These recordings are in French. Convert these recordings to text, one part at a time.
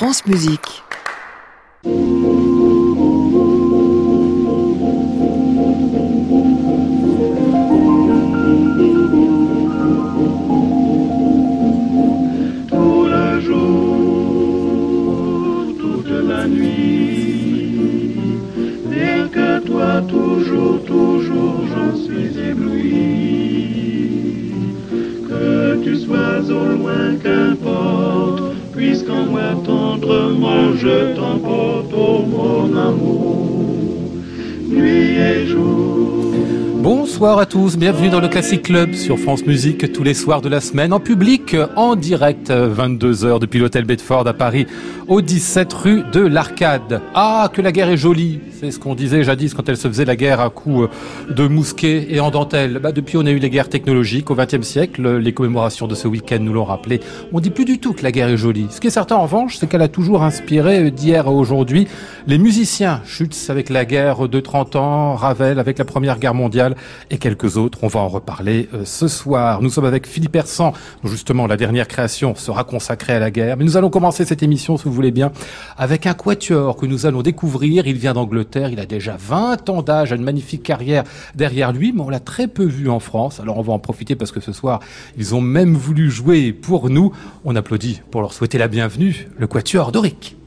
France Musique. Bonsoir à tous, bienvenue dans le Classic Club sur France Musique tous les soirs de la semaine en public, en direct 22h depuis l'hôtel Bedford à Paris au 17 rue de l'Arcade. Ah, que la guerre est jolie, c'est ce qu'on disait jadis quand elle se faisait la guerre à coups de mousquet et en dentelle. Bah, depuis on a eu les guerres technologiques au XXe siècle, les commémorations de ce week-end nous l'ont rappelé. On dit plus du tout que la guerre est jolie. Ce qui est certain en revanche, c'est qu'elle a toujours inspiré d'hier à aujourd'hui les musiciens. Schütz avec la guerre de 30 ans, Ravel avec la première guerre mondiale et quelques autres. On va en reparler euh, ce soir. Nous sommes avec Philippe Hersan. Justement, la dernière création sera consacrée à la guerre. Mais nous allons commencer cette émission, si vous voulez bien, avec un quatuor que nous allons découvrir. Il vient d'Angleterre. Il a déjà 20 ans d'âge, une magnifique carrière derrière lui, mais on l'a très peu vu en France. Alors on va en profiter parce que ce soir, ils ont même voulu jouer pour nous. On applaudit pour leur souhaiter la bienvenue, le quatuor Doric.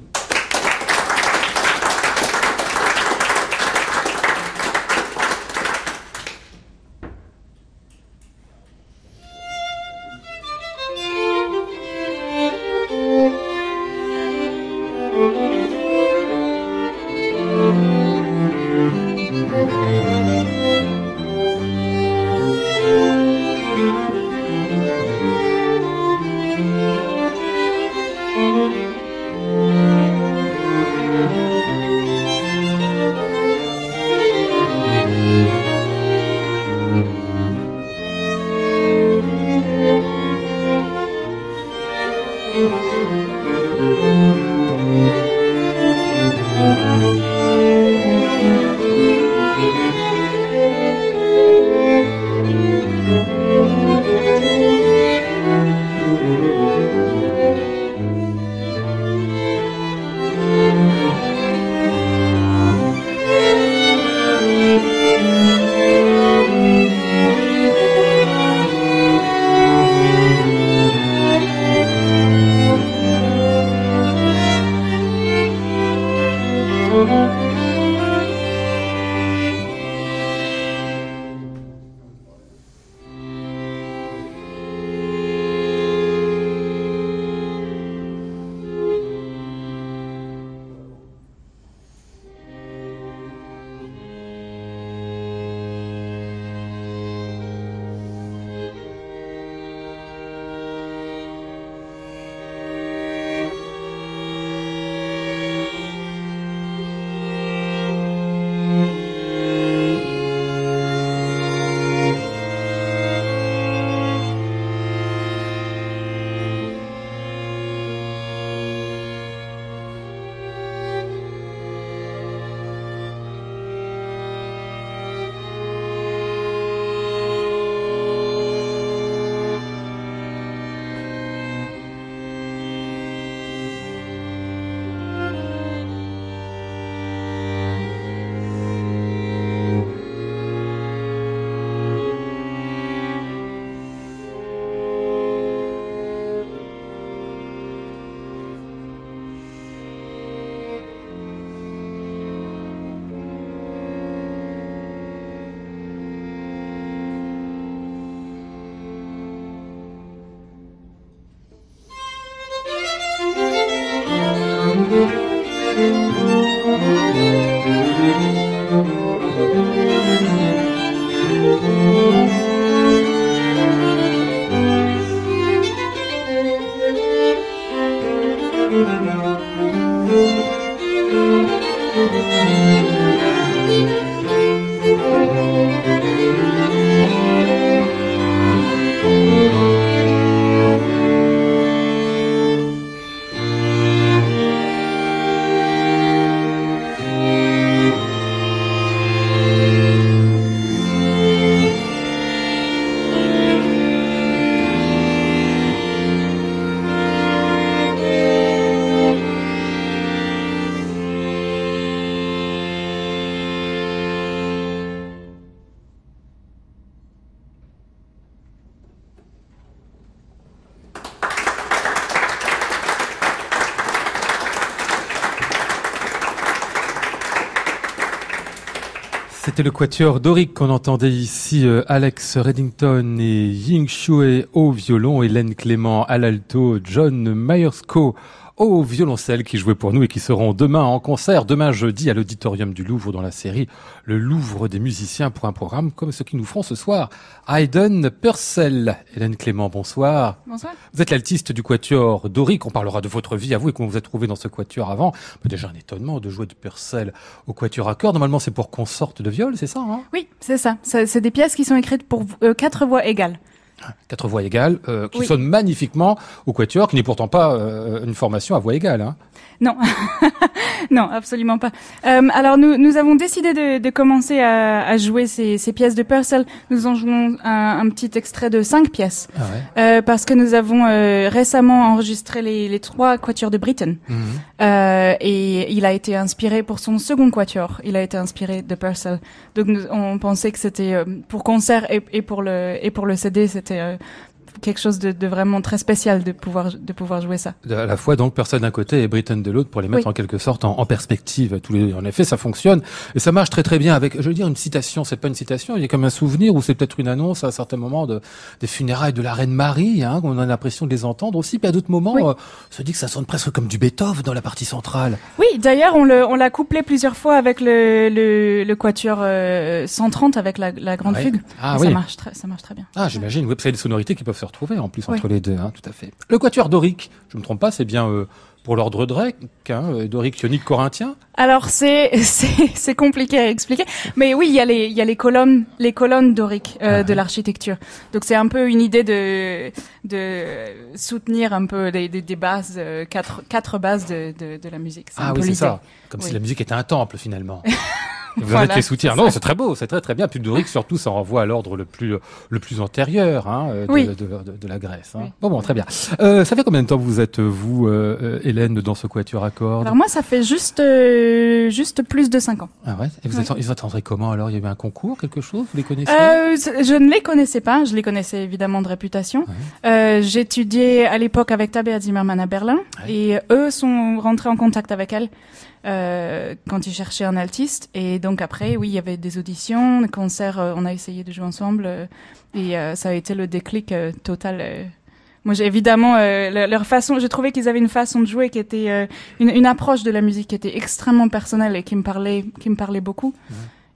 C'était le quatuor Doric qu'on entendait ici, euh, Alex Reddington et Ying Shui au violon, Hélène Clément à l'alto, John Myersko au violoncelle qui jouaient pour nous et qui seront demain en concert, demain jeudi à l'auditorium du Louvre dans la série Le Louvre des musiciens pour un programme comme ce qu'ils nous feront ce soir. Hayden Purcell. Hélène Clément, bonsoir. Bonsoir. Vous êtes l'altiste du quatuor Doric. On parlera de votre vie à vous et comment vous êtes trouvé dans ce quatuor avant. Déjà un étonnement de jouer de Purcell au quatuor à cordes. Normalement, c'est pour qu'on sorte de viol, c'est ça hein? Oui, c'est ça. C'est des pièces qui sont écrites pour euh, quatre voix égales quatre voix égales, euh, qui sonnent magnifiquement au quatuor, qui n'est pourtant pas euh, une formation à voix égale. Hein. Non, non, absolument pas. Euh, alors nous, nous avons décidé de, de commencer à, à jouer ces, ces, pièces de Purcell. Nous en jouons un, un petit extrait de cinq pièces, ah ouais. parce que nous avons récemment enregistré les, les, trois quatuors de Britten, mm -hmm. et il a été inspiré pour son second quatuor. Il a été inspiré de Purcell. Donc nous, on pensait que c'était pour concert et, et, pour le et pour le CD, c'était euh, quelque chose de, de, vraiment très spécial de pouvoir de pouvoir jouer ça. À la fois donc personne d'un côté et Britain de l'autre pour les mettre oui. en quelque sorte en, en, perspective. Tous les, en effet, ça fonctionne et ça marche très très bien avec. Je veux dire une citation, c'est pas une citation, il y a comme un souvenir ou c'est peut-être une annonce à un certain moment de des funérailles de la reine Marie. Hein, on a l'impression de les entendre aussi. Puis à d'autres moments, oui. euh, on se dit que ça sonne presque comme du Beethoven dans la partie centrale. Oui, d'ailleurs on le on l'a couplé plusieurs fois avec le le, le quatuor euh, 130 avec la, la grande ouais. fugue. Ah, oui. Ça marche très ça marche très bien. Ah j'imagine. Oui, parce qu'il y a des sonorités qui peuvent se retrouver en plus entre les deux, hein, tout à fait. Le quatuor dorique, je me trompe pas, c'est bien euh, pour l'ordre grec, hein, dorique, ionique, corinthien. Alors c'est c'est compliqué à expliquer, mais oui, il y a les il y a les colonnes les colonnes doriques euh, ah, de l'architecture. Donc c'est un peu une idée de de soutenir un peu des, des, des bases euh, quatre quatre bases de de, de la musique. Ah oui, c'est ça. Comme oui. si la musique était un temple finalement. Vous voilà, êtes les soutiens. Non, c'est très beau, c'est très très bien. Puis Dorique surtout, ça renvoie à l'ordre le plus le plus antérieur hein, de, oui. de, de, de, la Grèce. Hein. Oui. Bon, bon, très bien. Euh, ça fait combien de temps vous êtes vous, euh, Hélène, dans ce quatuor à cordes Alors moi, ça fait juste euh, juste plus de cinq ans. Ah ouais. Et vous ils comment alors? Il y a eu un concours, quelque chose? Vous les connaissez? Je ne les connaissais pas. Je les connaissais évidemment de réputation. Ouais. J'étudiais à l'époque avec Tabea Zimmermann à Berlin, ouais. et eux sont rentrés en contact avec elle. Euh, quand ils cherchaient un altiste. Et donc après, oui, il y avait des auditions, des concerts, euh, on a essayé de jouer ensemble. Euh, et ça a été le déclic total. Moi, j'ai évidemment leur façon. J'ai trouvé qu'ils avaient une façon de jouer qui était une, une, approche de la musique qui était extrêmement personnelle et qui me parlait, qui me parlait beaucoup.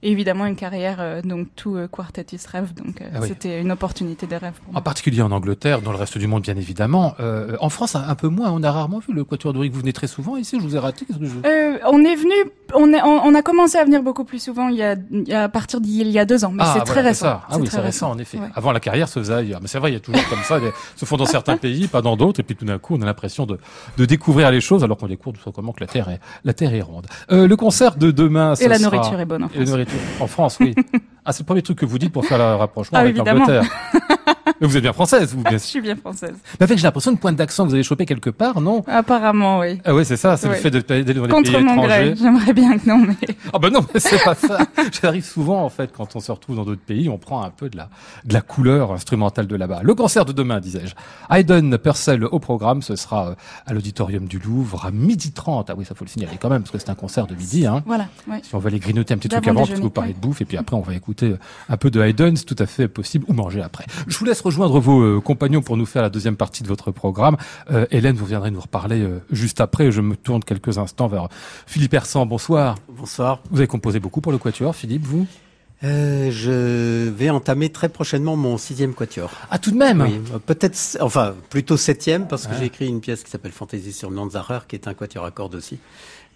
Et évidemment une carrière euh, donc tout euh, quartetiste rêve donc euh, ah oui. c'était une opportunité de rêve pour moi. En particulier en Angleterre, dans le reste du monde bien évidemment. Euh, en France un, un, peu moins, on a rarement vu le Quatuor Doric. Vous venez très souvent ici, je vous ai raté. Que je... euh, on est venu, on, est, on, on, a commencé à venir beaucoup plus souvent il y a, il y a à partir d'il y a deux ans, mais ah, c'est voilà, très récent. Ça. Ah oui, c'est récent en effet. Ouais. Avant la carrière se faisait ailleurs, mais c'est vrai, il y a toujours comme ça, des, se font dans certains pays, pas dans d'autres, et puis tout d'un coup on a l'impression de, de découvrir les choses alors qu'on découvre tout simplement que la Terre est, la Terre est ronde. Euh, le concert de demain, et la sera... nourriture est bonne en France. En France, oui. Ah, c'est le premier truc que vous dites pour faire le rapprochement ah, avec l'Angleterre. Mais vous êtes bien française, vous, bien Je suis bien française. Mais avec, j'ai l'impression, une pointe d'accent que vous avez chopé quelque part, non? Apparemment, oui. Ah oui, c'est ça, c'est oui. le fait d'aller dans les Contre pays mon étrangers. j'aimerais bien que non, mais... Ah ben non, mais c'est pas ça. J'arrive souvent, en fait, quand on se retrouve dans d'autres pays, on prend un peu de la, de la couleur instrumentale de là-bas. Le concert de demain, disais-je. Hayden Purcell au programme, ce sera euh, à l'auditorium du Louvre à midi 30. Ah oui, ça faut le signaler quand même, parce que c'est un concert de midi, hein. Voilà, ouais. Si on veut aller grignoter un petit truc avant, parce que vous parlez de bouffe, et puis après, on va écouter un peu de Hayden, c'est tout à fait possible, ou manger après. Je vous laisse rejoindre vos euh, compagnons pour nous faire la deuxième partie de votre programme. Euh, Hélène, vous viendrez nous reparler euh, juste après. Je me tourne quelques instants vers Philippe Hersan. Bonsoir. Bonsoir. Vous avez composé beaucoup pour le Quatuor, Philippe, vous? Euh, je vais entamer très prochainement mon sixième quatuor. Ah, tout de même? Oui, peut-être, enfin, plutôt septième, parce que ouais. j'ai écrit une pièce qui s'appelle Fantaisie sur Nanzarer, qui est un quatuor à cordes aussi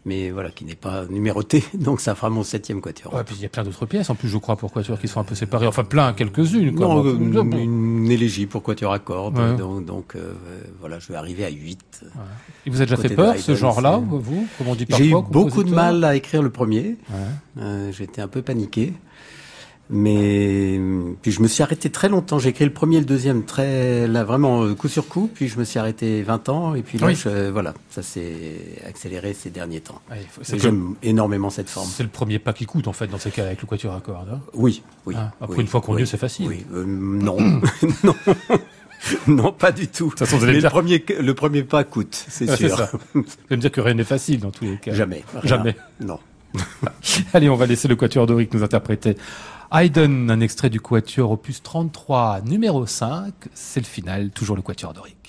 mais voilà, qui n'est pas numéroté, donc ça fera mon septième quatuor. Ouais, puis il y a plein d'autres pièces, en plus, je crois, pour quatuor qui sont un peu séparées, enfin plein, quelques-unes. Non, une, une, élégie pour quatuor à cordes, ouais. donc, donc euh, voilà, je vais arriver à 8. Ouais. Et vous avez déjà fait peur, ce genre-là, vous Comme on dit J'ai eu beaucoup de mal à écrire le premier, euh, j'étais un peu paniqué. Mais puis je me suis arrêté très longtemps. J'ai écrit le premier et le deuxième très là vraiment euh, coup sur coup. Puis je me suis arrêté 20 ans et puis là oui. je, voilà ça s'est accéléré ces derniers temps. J'aime énormément cette forme. C'est le premier pas qui coûte en fait dans ces cas avec le quatuor à cordes. Hein oui, oui. Ah, après oui, une fois qu'on oui, est, c'est facile. Oui, euh, non, non. non, pas du tout. Façon, Mais dire... le premier, le premier pas coûte, c'est ah, sûr. Ça. Vous allez me dire que rien n'est facile dans tous les cas. Jamais. Rien. Jamais. Non. Allez, on va laisser le Quatuor Doric nous interpréter. Haydn, un extrait du Quatuor opus 33, numéro 5. C'est le final, toujours le Quatuor Doric.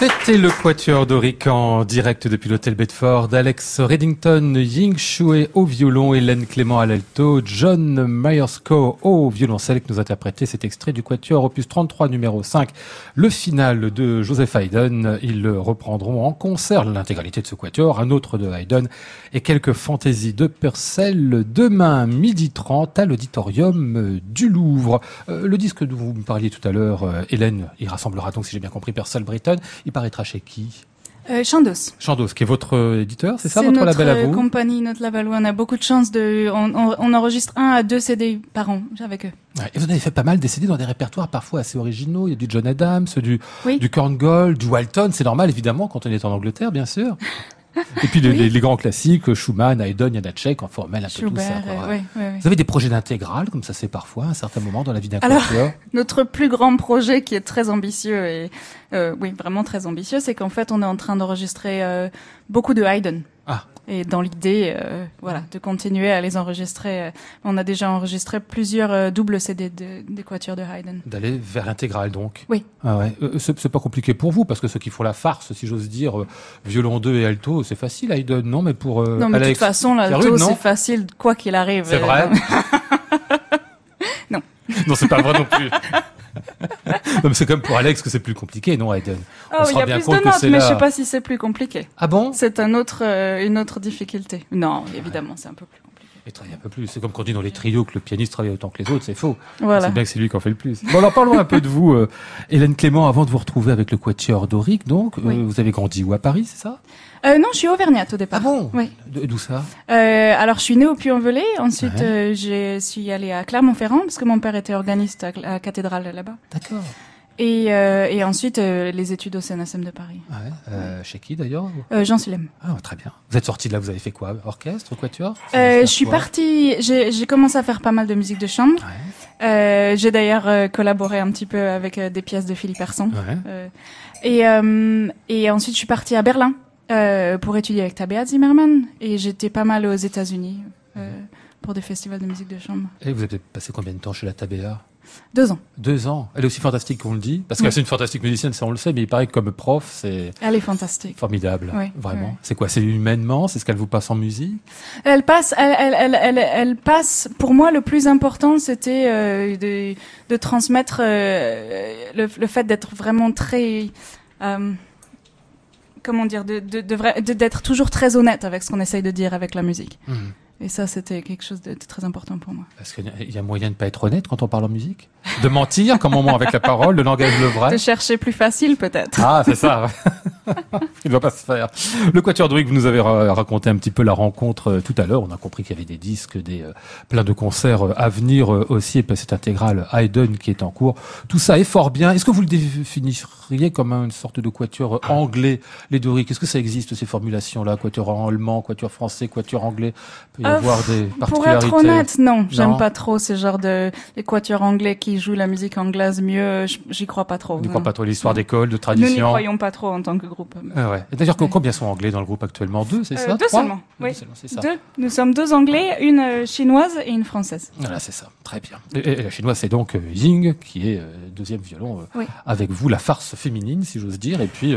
C'était le Quatuor d'Oric en direct depuis l'hôtel Bedford. Alex Reddington, Ying Shui au violon, Hélène Clément à l'alto, John Myerscough au violoncelle qui nous interprétait cet extrait du Quatuor opus 33 numéro 5. Le final de Joseph Haydn. Ils reprendront en concert l'intégralité de ce Quatuor, un autre de Haydn et quelques fantaisies de Purcell demain midi 30 à l'auditorium du Louvre. Euh, le disque dont vous me parliez tout à l'heure, euh, Hélène, il rassemblera donc, si j'ai bien compris, Purcell Britton. Il paraîtra chez qui? Euh, Chandos. Chandos, qui est votre éditeur, c'est ça, votre notre label à euh, vous? compagnie, notre label. où On a beaucoup de chance de, on, on- on enregistre un à deux CD par an avec eux. Ouais, Et vous avez fait pas mal des CD dans des répertoires parfois assez originaux. Il y a du John Adams, du, Oui. du Korngold, du Walton. C'est normal, évidemment, quand on est en Angleterre, bien sûr. Et puis les, Oui. les- les grands classiques, Schumann, Haydn, Janacek, enfin, on mêle un peu tout ça. Euh, ouais. ouais. Vous avez des projets d'intégrale, comme ça fait parfois, à un certain moment dans la vie d'un Alors- Notre plus grand projet qui est très ambitieux et euh, oui vraiment très ambitieux, c'est qu'en fait on est en train d'enregistrer euh, beaucoup de Haydn. Ah. Et dans l'idée, euh, voilà, de continuer à les enregistrer. euh, on a déjà enregistré plusieurs euh, doubles CD de, des quatuors de Haydn. D'aller vers l'intégrale, donc. Oui. Ah ouais. C'est pas compliqué pour vous, parce que ceux qui font la farce, si j'ose dire, violon 2 et alto, c'est facile, Haydn, non Mais pour euh, non, mais de toute façon, c'est l'alto, c'est facile, quoi qu'il arrive. C'est vrai Non. Non, c'est pas vrai non plus. non, c'est comme pour Alex que c'est plus compliqué, non, Haydn Oh, il y a bien plus de notes, mais là- je sais pas si c'est plus compliqué. Ah bon? C'est un autre, euh, une autre difficulté. Non, évidemment, c'est un peu plus compliqué. Il travaille un peu plus. C'est comme quand on dit dans les trios que le pianiste travaille autant que les autres, c'est faux. Voilà. C'est bien que c'est lui qui en fait le plus. Bon, alors parlons un peu de vous, euh, Hélène Clément, avant de vous retrouver avec le Quatuor Doric, donc. euh, vous avez grandi où? À Paris, c'est ça? Euh, non, je suis auvergnate au départ. Ah bon? Oui. D'où ça? Alors, je suis née au Puy-en-Velay. Ensuite, Ouais. je suis allée à Clermont-Ferrand parce que mon père était organiste à la cathédrale là-bas. D'accord. Et, euh, et ensuite, euh, les études au CNSM de Paris. Ouais. Euh, chez qui d'ailleurs Jean Sulem. Ah, très bien. Vous êtes sorti de là, vous avez fait quoi? Orchestre, Quatuor? Je suis partie. J'ai commencé à faire pas mal de musique de chambre. Ouais. J'ai d'ailleurs collaboré un petit peu avec des pièces de Philippe Herson. Ouais. Et, et ensuite, je suis partie à Berlin pour étudier avec Tabea Zimmerman. Et j'étais pas mal aux États-Unis pour des festivals de musique de chambre. Et vous avez passé combien de temps chez la Tabea? Deux ans. Deux ans. Elle est aussi fantastique qu'on le dit. Parce que Oui. c'est une fantastique musicienne, ça on le sait, mais il paraît que comme prof, c'est Elle est fantastique. formidable. Oui, Vraiment. oui. C'est quoi? C'est humainement? C'est ce qu'elle vous passe en musique? Elle passe, elle, elle, elle, elle, passe. Pour moi, le plus important, c'était euh, de, de transmettre euh, le, le fait d'être vraiment très, euh, comment dire, de, de, de d'être toujours très honnête avec ce qu'on essaye de dire avec la musique. Mhm. Et ça, c'était quelque chose de, de très important pour moi. Parce qu'il y a- moyen de pas être honnête quand on parle en musique? De mentir comme on ment avec la parole, le langage le vrai? De chercher plus facile, peut-être. Ah, c'est ça. Il ne doit pas se faire. Le Quatuor Doric, vous nous avez ra- raconté un petit peu la rencontre euh, tout à l'heure. On a compris qu'il y avait des disques, des euh, plein de concerts euh, à venir aussi, et puis cette intégrale Haydn qui est en cours. Tout ça est fort bien. Est-ce que vous le définiriez comme une sorte de quatuor anglais, les Doric Est-ce que ça existe ces formulations-là? Quatuor allemand, quatuor français, quatuor anglais? Euh, Pour être honnête, non, j'aime pas trop ce genre de les quatuors anglais qui jouent la musique anglaise mieux. J'y crois pas trop. N'y non. croit pas trop l'histoire d'école, de Nous n'y tradition. croyons pas trop en tant que groupe. Ah ouais. D'ailleurs, Ouais. combien sont anglais dans le groupe actuellement? Deux, c'est Euh, ça? deux Trois? seulement, Deux oui. seulement, c'est ça. Deux. Nous sommes deux Anglais, une euh, chinoise et une française. Voilà, c'est ça. Très bien. Et, et la chinoise, c'est donc euh, Ying, qui est deuxième violon, Oui. avec vous, la farce féminine, si j'ose dire, et puis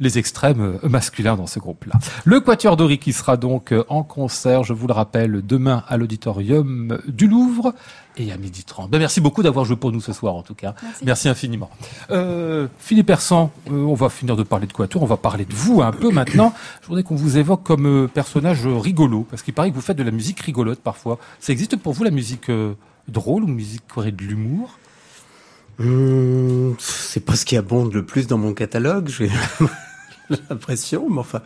les extrêmes masculins dans ce groupe-là. Le Quatuor Dori qui sera donc en concert, je vous le rappelle, demain à l'auditorium du Louvre et à midi 30. Ben, merci beaucoup d'avoir joué pour nous ce soir, en tout cas. Merci. infiniment. Euh, Philippe Hersan, euh, on va finir de parler de Quatuor, on va parler de vous un peu maintenant. Je voudrais qu'on vous évoque comme euh, personnage rigolo, parce qu'il paraît que vous faites de la musique rigolote parfois. Ça existe pour vous la musique euh, drôle ou musique qui aurait de l'humour? Hum, c'est pas ce qui abonde le plus dans mon catalogue, j'ai l'impression, mais enfin,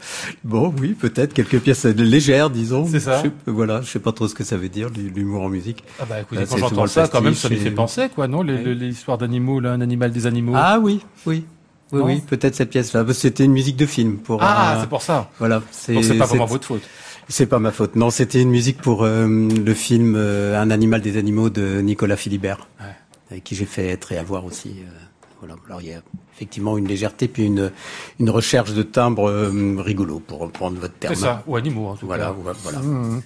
bon, oui, peut-être quelques pièces légères, disons. C'est ça. Je sais- voilà, je sais pas trop ce que ça veut dire, l'humour en musique. Ah bah écoutez, Ah, quand j'entends ça, quand même, ça pastiche fait penser, quoi, non Ouais. histoires d'animaux, là, un animal des animaux. Ah oui, oui. Oui, oui, peut-être cette pièce-là. Que C'était une musique de film pour. Ah, euh, c'est pour ça. Voilà, c'est. Donc c'est pas vraiment votre faute. C'est pas ma faute. Non, c'était une musique pour euh, le film euh, Un animal des animaux de Nicolas Philibert, Ouais. avec qui j'ai fait être et avoir aussi. Voilà. Alors il y a effectivement une légèreté puis une une recherche de timbre euh, rigolo pour reprendre votre terme. C'est ça, ou animaux en tout Voilà, cas. voilà. voilà. Mmh.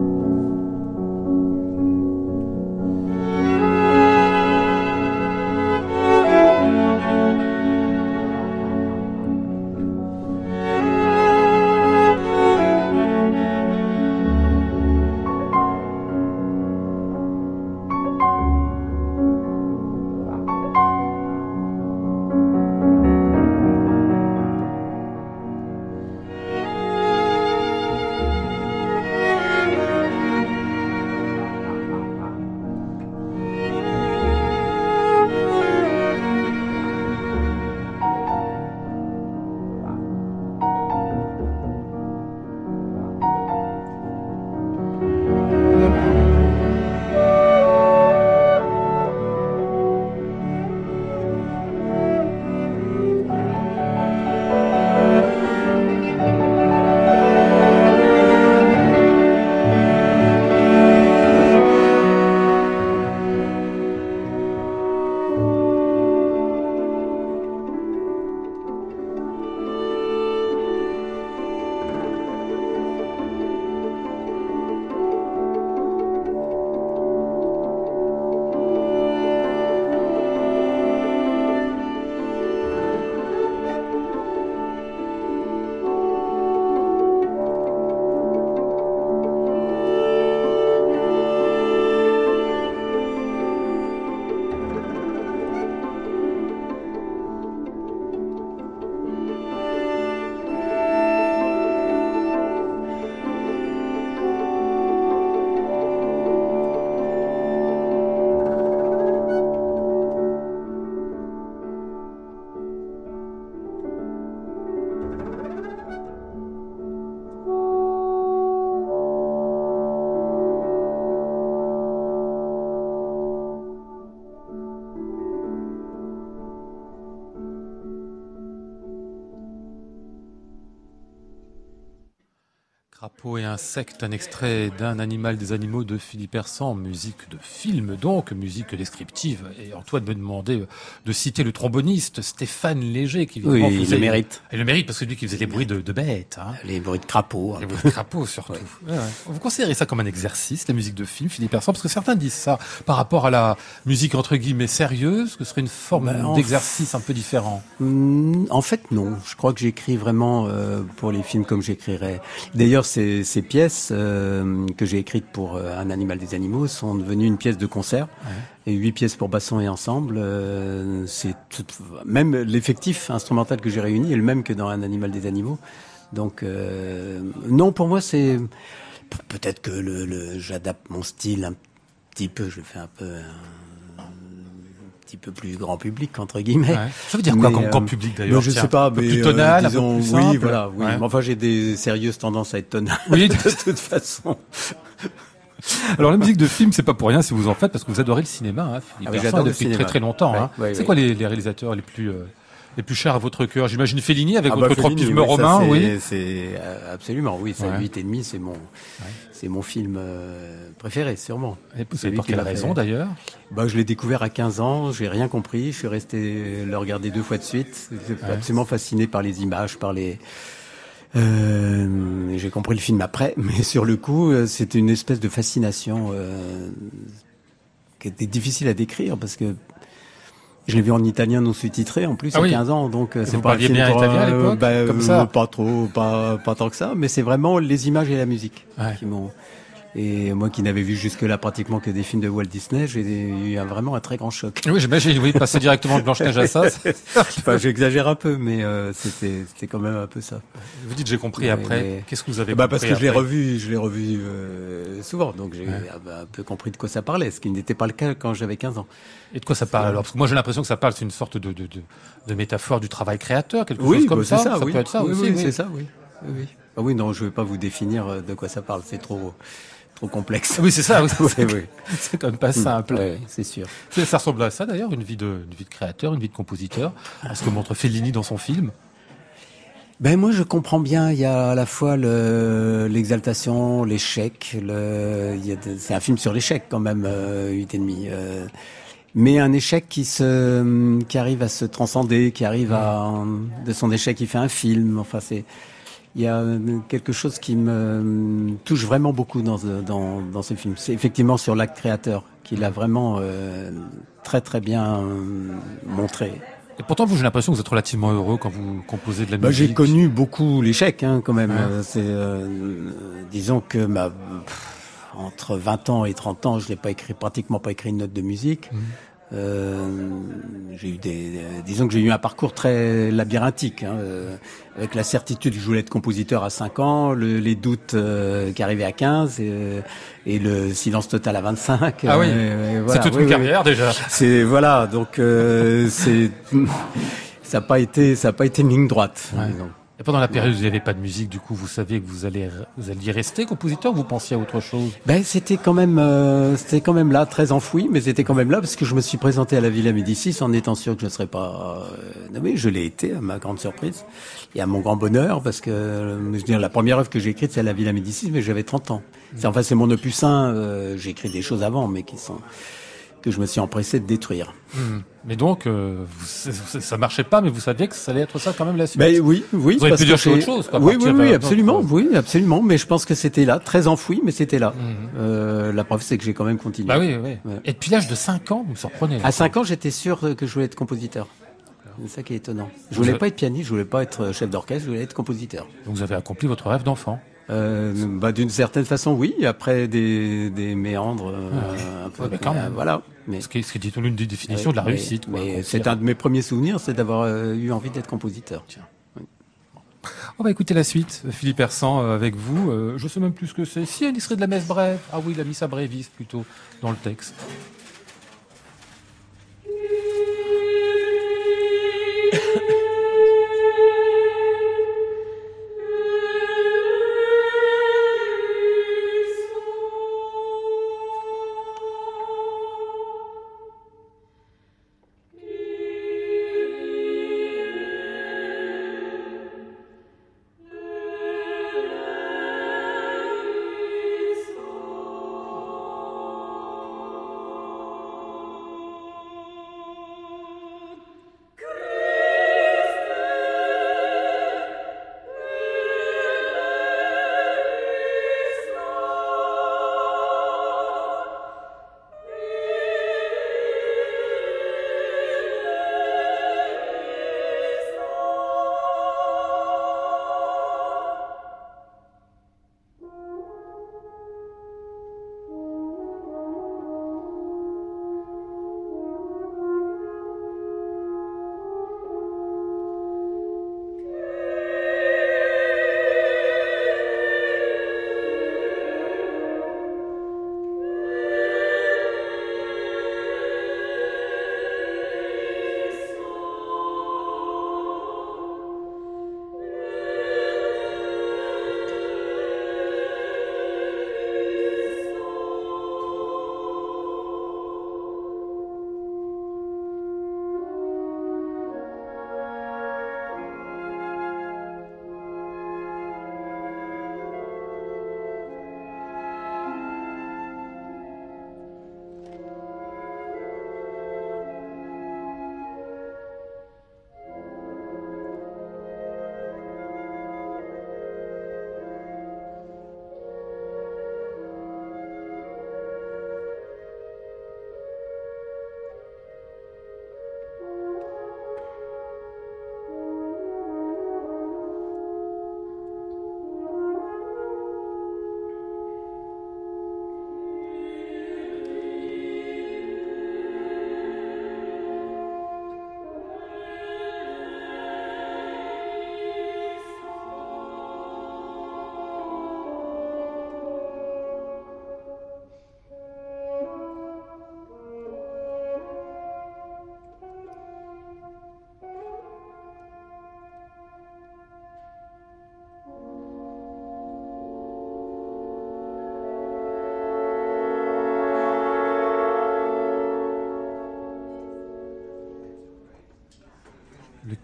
Crapaud et insecte, un extrait d'un animal des animaux de Philippe Hersan, musique de film donc, musique descriptive. Et Antoine me demandait de citer le tromboniste Stéphane Léger qui oui, il le mérite. Et le mérite parce que lui qui faisait les bruits de, de bêtes. Hein. Les bruits de crapauds. Les bruits de crapauds surtout. Ouais. Ouais, Vous considérez ça comme un exercice, la musique de film, Philippe Hersan Parce que certains disent ça par rapport à la musique entre guillemets sérieuse, que ce serait une forme ben, d'exercice un peu différent. En fait, non. Je crois que j'écris vraiment euh, pour les films comme j'écrirais. D'ailleurs, ces, ces, pièces euh, que j'ai écrites pour euh, Un animal des animaux sont devenues une pièce de concert. Ouais. Et huit pièces pour basson et ensemble. Euh, c'est même l'effectif instrumental que j'ai réuni est le même que dans Un animal des animaux. Donc non, pour moi c'est peut-être que le, le j'adapte mon style un petit peu. Je fais un peu. Un, petit peu plus grand public entre guillemets. Ouais. Ça veut dire quoi mais, grand, euh, public d'ailleurs Je sais pas, mais plus tonal, euh, disons, un peu plus oui, voilà, oui. Ouais. Mais enfin, j'ai des sérieuses tendances à être tonal. Oui, de toute façon. Alors la musique de film, c'est pas pour rien si vous en faites parce que vous adorez le cinéma, hein, Philippe ah Persson, depuis cinéma. très très longtemps. Ouais, hein. ouais, c'est ouais. quoi les, les, réalisateurs les plus euh, les plus chers à votre cœur? J'imagine Fellini avec ah votre bah, tropisme oui, romain, ça, oui. C'est absolument, oui. C'est Ouais. 8 et demi, c'est mon, c'est mon film euh, préféré, sûrement. Et C'est pour quelle raison d'ailleurs Bah, je l'ai découvert à 15 ans, j'ai rien compris, je suis resté le regarder deux fois de suite. Ouais. absolument fasciné par les images, par les. Euh, j'ai compris le film après, mais sur le coup, euh, c'était une espèce de fascination euh, qui était difficile à décrire parce que je l'ai vu en italien non sous-titré en plus Ah à oui. 15 ans, donc euh, c'est vous pas un film bien pour, italien à euh, l'époque, bah, comme euh, ça Pas trop, pas pas tant que ça, mais c'est vraiment les images et la musique Ouais. qui m'ont. Et moi qui n'avais vu jusque-là pratiquement que des films de Walt Disney, j'ai eu un- vraiment un très grand choc. Oui, j'imagine, oui, passer directement de Blanche-Neige à ça. enfin, j'exagère un peu, mais euh, c'était c'était quand même un peu ça. Vous dites j'ai compris après. mais- Qu'est-ce que vous avez Bah compris parce que je l'ai revu, je l'ai revu euh, souvent, donc j'ai Ouais. un peu compris de quoi ça parlait, ce qui n'était pas le cas quand j'avais 15 ans. Et de quoi ça parle alors? Parce que moi j'ai l'impression que ça parle, c'est une sorte de, de, de, de métaphore du travail créateur, quelque chose comme bah, ça. ça, oui. peut être ça oui, aussi. oui, oui. c'est ça, oui. Oui, oui. Ah oui, non, je vais pas vous définir euh, de quoi ça parle, c'est trop trop complexe. Oui, c'est ça. oui. oui, oui. C'est quand même pas simple. Ouais, c'est sûr. Ça ressemble à ça d'ailleurs, une vie de, une vie de créateur, une vie de compositeur. À ce que montre Fellini dans son film. Ben moi je comprends bien. Il y a à la fois l'exaltation, l'échec. Le, c'est un film sur l'échec quand même, euh, huit et demi. Euh, mais un échec qui se, qui arrive à se transcender, qui arrive à de son échec, il fait un film. Enfin c'est, il y a quelque chose qui me touche vraiment beaucoup dans dans, dans ce film. C'est effectivement sur l'acte créateur qu'il a vraiment euh, très très bien montré. Et pourtant, vous, j'ai l'impression que vous êtes relativement heureux quand vous composez de la bah, musique. J'ai connu beaucoup l'échec, hein, quand même. Euh, c'est, euh, disons que ma, entre 20 ans et 30 ans, je n'ai pas écrit, pratiquement pas écrit une note de musique. Mmh. Euh, j'ai eu des, disons que j'ai eu un parcours très labyrinthique, hein, euh, avec la certitude que je voulais être compositeur à 5 ans, le, les doutes euh, qui arrivaient à 15 et, et, le silence total à 25. Ah oui, voilà. c'est toute une carrière déjà. C'est voilà, donc c'est ça n'a pas été ça a pas été une ligne droite. Ouais. Et pendant la période où vous n'avez pas de musique, du coup, vous saviez que vous allez vous alliez rester compositeur ou vous pensiez à autre chose? Ben c'était quand même euh, c'était quand même là très enfoui, mais c'était quand même là parce que je me suis présenté à la Villa Médicis en étant sûr que je ne serais pas euh, nommé. Je l'ai été à ma grande surprise et à mon grand bonheur parce que je veux dire, la première œuvre que j'ai écrite c'est à la Villa Médicis, mais j'avais 30 ans. Enfin c'est mon opus 1. Euh, j'ai écrit des choses avant, mais qui sont que je me suis empressé de détruire. Mmh. Mais donc, euh, ça marchait pas, mais vous saviez que ça allait être ça quand même la suite. Ben oui, oui. Vous auriez pu dire autre chose. Quoi, oui, oui, oui, absolument, oui, absolument. Mais je pense que c'était là, très enfoui, mais c'était là. Mmh. Euh, la preuve, c'est que j'ai quand même continué. Bah oui, oui. Ouais. Et depuis l'âge de 5 ans, vous me surprenez. Là, à 5 ans, j'étais sûr que je voulais être compositeur. C'est ça qui est étonnant. Je voulais pas être pianiste, je voulais pas être chef d'orchestre, je voulais être compositeur. Donc vous avez accompli votre rêve d'enfant. Euh, bah, d'une certaine façon, oui. Après des, des méandres, euh, un peu. Ouais, quand même. voilà. Mais ce qui est, est l'une des définitions de la mais, réussite. Mais c'est un de mes premiers souvenirs, c'est d'avoir euh, eu envie d'être compositeur. Tiens. On va écouter la suite, Philippe Hersan, euh, avec vous. Euh, je sais même plus ce que c'est. Si, elle serait de la messe brève. Ah oui, il a mis sa brévis plutôt dans le texte.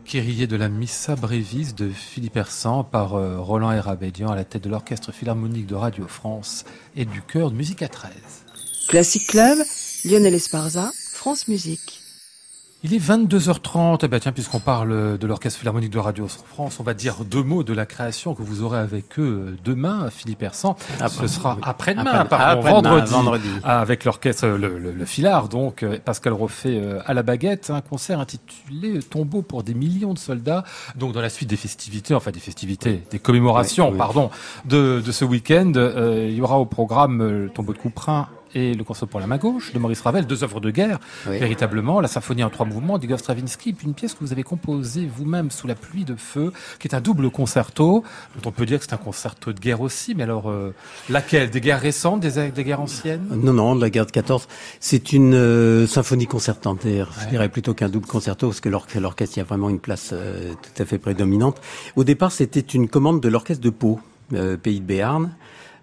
Kyrie de la Missa Brevis de Philippe Hersan par euh, Roland Hérabédian à la tête de l'Orchestre Philharmonique de Radio France et du chœur de musique à 13. Classic Club, Lionel Esparza, France Musique. Il est 22h30. Eh ben tiens, puisqu'on parle de l'Orchestre Philharmonique de Radio France, on va dire deux mots de la création que vous aurez avec eux demain, Philippe Hersan. Ah, Ce sera après-demain, après, vendredi, vendredi, avec l'orchestre, le, le, le, donc euh, Pascal Roffet euh, à la baguette, un concert intitulé Tombeau pour des millions de soldats. Donc dans la suite des festivités, enfin des festivités, des commémorations, pardon, de, de ce week-end, euh, il y aura au programme le Tombeau de Couperin et le concert pour la main gauche de Maurice Ravel, deux œuvres de guerre, véritablement, la symphonie en trois mouvements d'Igor Stravinsky, puis une pièce que vous avez composée vous-même sous la pluie de feu, qui est un double concerto, dont on peut dire que c'est un concerto de guerre aussi, mais alors euh, laquelle? Des guerres récentes, des, des, guerres anciennes? Non, non, de la guerre de 14. C'est une euh, symphonie concertante, je dirais plutôt qu'un double concerto, parce que l'orchestre y a vraiment une place euh, tout à fait prédominante. Au départ, c'était une commande de l'orchestre de Pau, pays de Béarn,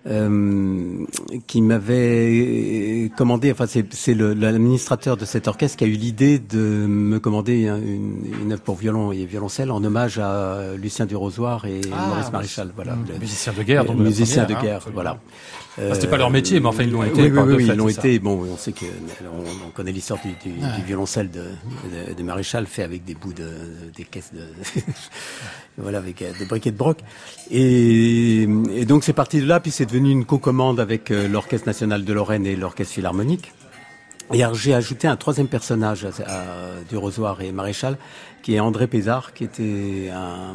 euh, qui m'avait commandé, enfin c'est l'administrateur de cet orchestre qui a eu l'idée de me commander une, une, œuvre pour violon et violoncelle en hommage à Lucien Durosoir et ah, Maurice Maréchal. Voilà, le, musicien de guerre, donc musicien de hein, guerre, voilà. Euh, C'était pas leur métier, mais enfin ils l'ont été. Oui, oui, oui ils l'ont été. Bon, on sait que on, connaît l'histoire du, du, du, violoncelle de, de, de, Maréchal fait avec des bouts de des caisses de voilà avec euh, des briquets de broc. Et, et donc c'est parti de là, puis c'est devenu une co-commande avec euh, l'Orchestre national de Lorraine et l'Orchestre philharmonique. Et j'ai ajouté un troisième personnage à, du Rosoir et Maréchal, qui est André Pézard, qui était un,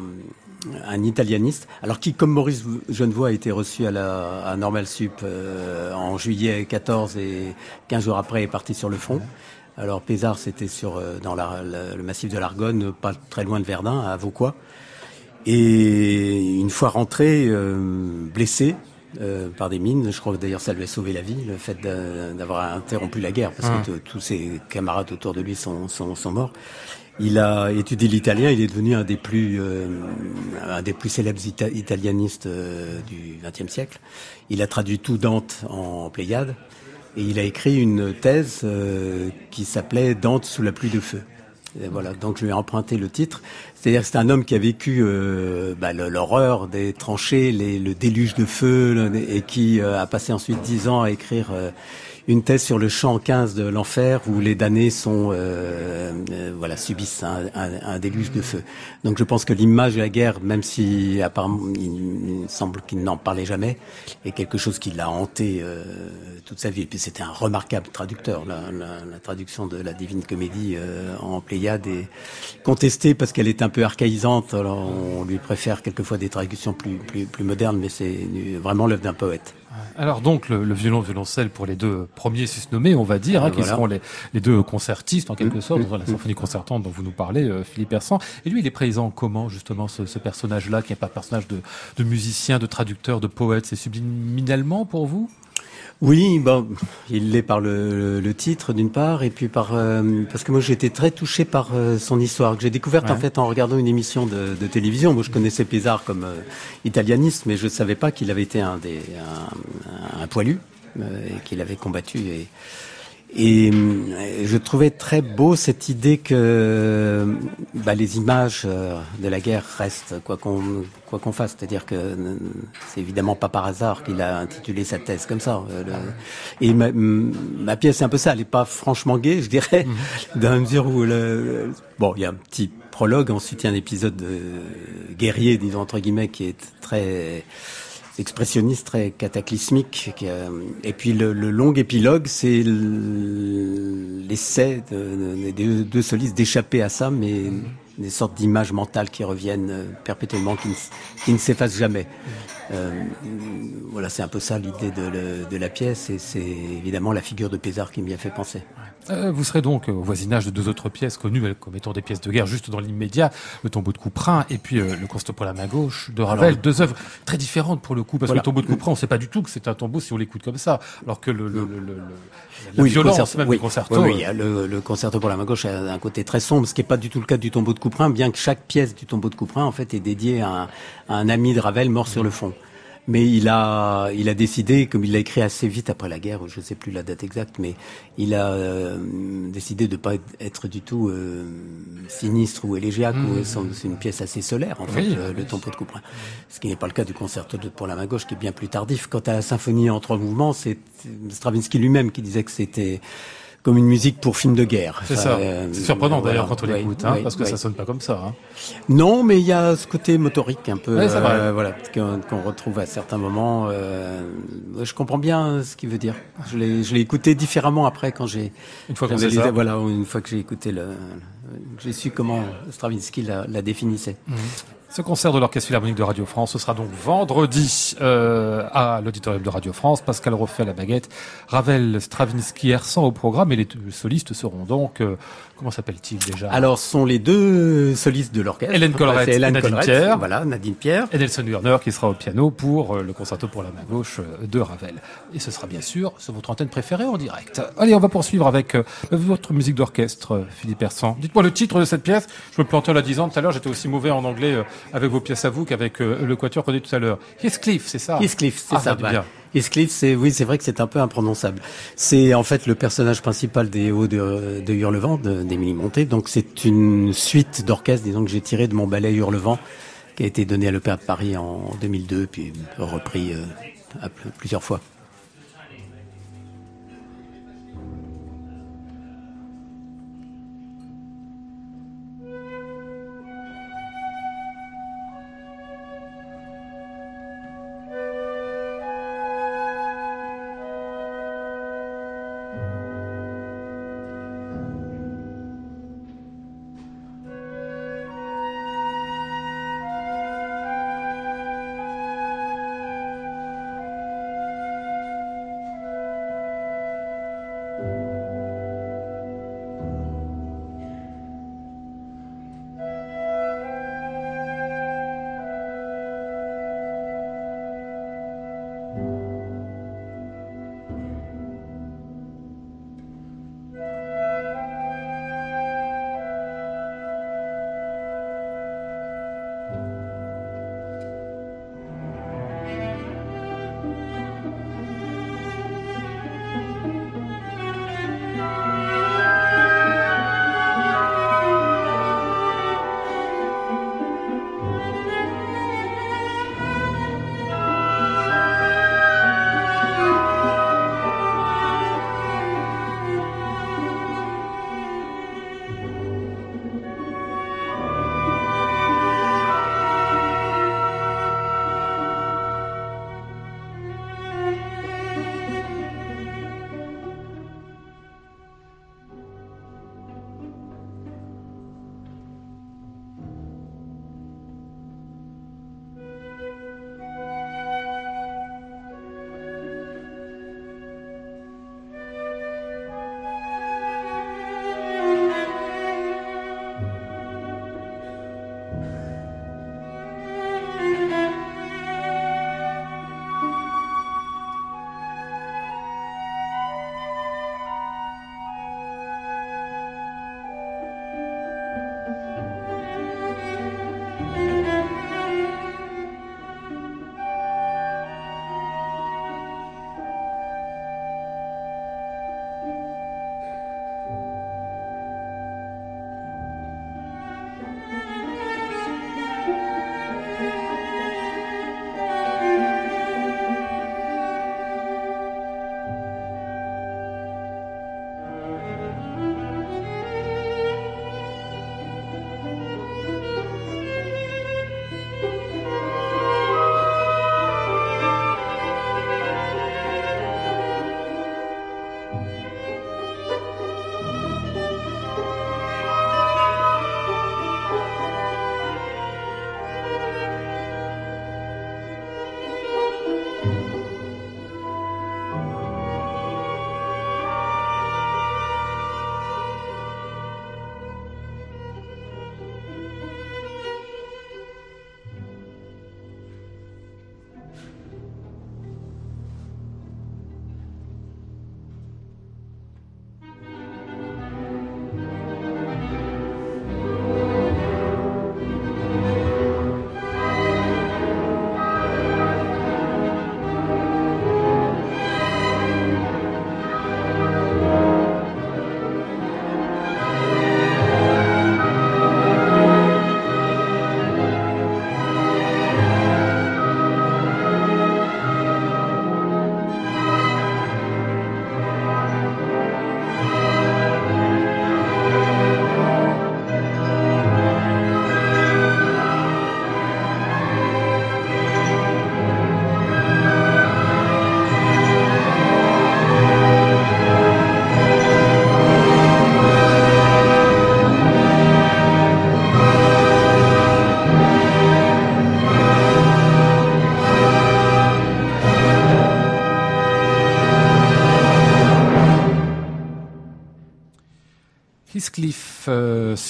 un italianiste, alors qui, comme Maurice Genevoix, a été reçu à, la, à Normal Sup euh, en juillet 14 et 15 jours après est parti sur le front. Alors Pézard, c'était sur euh, dans la, le massif de l'Argonne, pas très loin de Verdun, à Vauquois. Et une fois rentré, euh, blessé, euh, par des mines. Je crois que d'ailleurs ça lui a sauvé la vie, le fait d'avoir interrompu la guerre, parce que hum. tous ses camarades autour de lui sont, sont, sont morts. Il a étudié l'italien, il est devenu un des plus, euh, un des plus célèbres italianistes euh, du XXe siècle. Il a traduit tout Dante en Pléiade et il a écrit une thèse euh, qui s'appelait Dante sous la pluie de feu. Voilà, donc je lui ai emprunté le titre. C'est-à-dire c'est un homme qui a vécu bah, l'horreur des tranchées, le déluge de feu, et qui a passé ensuite dix ans à écrire une thèse sur le champ 15 de l'enfer où les damnés sont euh, euh, voilà subissent un, un, déluge de feu. Donc je pense que l'image de la guerre, même si apparemment il, semble qu'il n'en parlait jamais, est quelque chose qui l'a hanté euh, toute sa vie. Puis c'était un remarquable traducteur. La, traduction de la Divine Comédie en Pléiade est contestée parce qu'elle est un peu archaïsante. On lui préfère quelquefois des traductions plus plus, plus modernes, mais c'est vraiment l'œuvre d'un poète. Alors donc le, le violon violoncelle pour les deux premiers susnommés, on va dire, hein, qui seront les, les, deux concertistes en quelque mmh, sorte, dans la mmh, mmh. symphonie concertante dont vous nous parlez, euh, Philippe Persan. Et lui, il est présent comment justement ce, ce personnage-là, qui n'est pas un personnage de, de musicien, de traducteur, de poète, c'est subliminalement pour vous? Oui, bon, il l'est par le, le titre d'une part, et puis par euh, parce que moi j'ai été très touché par euh, son histoire que j'ai découverte en fait en regardant une émission de, de télévision. Moi je connaissais Pézard comme euh, italianiste, mais je savais pas qu'il avait été un des un, un poilu et qu'il avait combattu et et euh, je trouvais très beau cette idée que bah, les images euh, de la guerre restent, quoi qu'on quoi qu'on fasse. C'est-à-dire que euh, c'est évidemment pas par hasard qu'il a intitulé sa thèse comme ça. Et ma, ma pièce, c'est un peu ça. Elle est pas franchement gaie, je dirais, mhm. dans la mesure où le, bon, il y a un petit prologue, ensuite il y a un épisode guerrier, disons entre guillemets, qui est très expressionniste très cataclysmique. Et puis le, long épilogue, c'est l'essai des deux solistes d'échapper à ça, mais des sortes d'images mentales qui reviennent euh, perpétuellement, qui ne, s'effacent jamais. Euh, voilà, c'est un peu ça l'idée de, de, la pièce, et c'est évidemment la figure de Pézard qui m'y a fait penser. Euh, vous serez donc au voisinage de deux autres pièces connues comme étant des pièces de guerre juste dans l'immédiat, le tombeau de Couperin et puis euh, le constat pour la main gauche de Ravel, deux œuvres très différentes pour le coup, parce que le tombeau de Couperin, on ne sait pas du tout que c'est un tombeau si on l'écoute comme ça, alors que le, le, le, le la oui, violence même oui, du concerto. Oui, le, le, concerto pour la main gauche a un côté très sombre, ce qui n'est pas du tout le cas du tombeau de Couperin, bien que chaque pièce du tombeau de Couperin en fait est dédiée à un, à un ami de Ravel mort sur le fond. Mais il a, il a décidé, comme il l'a écrit assez vite après la guerre, je ne sais plus la date exacte, mais il a euh, décidé de pas être du tout euh, sinistre ou élégiaque. Mmh. C'est une pièce assez solaire, en fait, Oui, le, oui. le tombeau de Couperin. Ce qui n'est pas le cas du concerto pour la main gauche, qui est bien plus tardif. Quant à la symphonie en trois mouvements, c'est Stravinsky lui-même qui disait que c'était comme une musique pour film de guerre. C'est Enfin, ça. euh, C'est surprenant voilà. d'ailleurs quand on Ouais, l'écoute, hein, ouais, parce que ça sonne pas comme ça. Hein. Non, mais il y a ce côté motorique un peu, euh, voilà, qu'on retrouve à certains moments. euh, je comprends bien ce qu'il veut dire. Je l'ai, je l'ai écouté différemment après quand j'ai, Une fois qu'on ça. voilà, une fois que j'ai écouté le, j'ai su comment Stravinsky la, la définissait. Ce concert de l'Orchestre Philharmonique de Radio France, ce sera donc vendredi euh, à l'auditorium de Radio France. Pascal Roffet à la baguette, Ravel, Stravinsky, Hersan au programme et les deux solistes seront donc, euh, comment s'appelle-t-il déjà? Alors, ce sont les deux solistes de l'orchestre. Hélène Collerette et Nadine Collerette, Pierre. Voilà, Nadine Pierre. Et Nelson Werner qui sera au piano pour euh, le concerto pour la main gauche euh, de Ravel. Et ce sera bien sûr sur votre antenne préférée en direct. Allez, on va poursuivre avec euh, votre musique d'orchestre, Philippe Hersan. Dites-moi le titre de cette pièce. Je me plantais en la disant tout à l'heure, j'étais aussi mauvais en anglais avec vos pièces à vous qu'avec euh, le quatuor qu'on dit tout à l'heure. Heathcliff, c'est ça Heathcliff, c'est Ah, ça. dit bah. Heathcliff, c'est oui, c'est vrai que c'est un peu imprononçable. C'est en fait le personnage principal des Hauts de, de Hurlevent, d'Émilie Monté. Donc c'est une suite d'orchestre, disons que j'ai tiré de mon ballet Hurlevent, qui a été donné à l'Opéra de Paris en 2002, puis repris euh, à pl- plusieurs fois.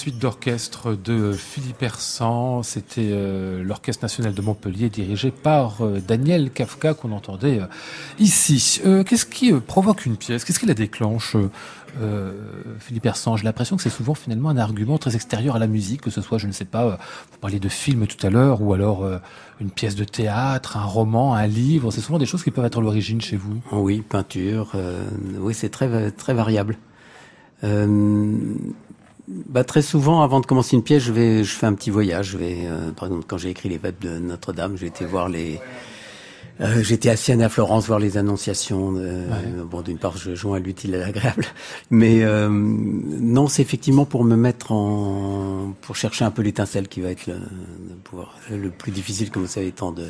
Suite d'orchestre de Philippe Hersan, c'était euh, l'Orchestre national de Montpellier dirigé par euh, Daniel Kafka qu'on entendait ici. Qu'est-ce qui provoque une pièce? Qu'est-ce qui la déclenche Philippe Hersan J'ai l'impression que c'est souvent finalement un argument très extérieur à la musique, que ce soit, je ne sais pas, vous parliez de film tout à l'heure, ou alors une pièce de théâtre, un roman, un livre. C'est souvent des choses qui peuvent être l'origine chez vous. Oui, peinture. oui, c'est très très variable. Euh, bah, très souvent, avant de commencer une pièce, je vais, je fais un petit voyage. Je vais, euh, par exemple, quand j'ai écrit les Vêpres de Notre-Dame, j'ai été voir les. Euh, j'étais à Sienne, à Florence, voir les annonciations. Bon, d'une part, je joins à l'utile à l'agréable, mais non, c'est effectivement pour me mettre en, pour chercher un peu l'étincelle qui va être le, le, le plus difficile, comme vous savez, étant de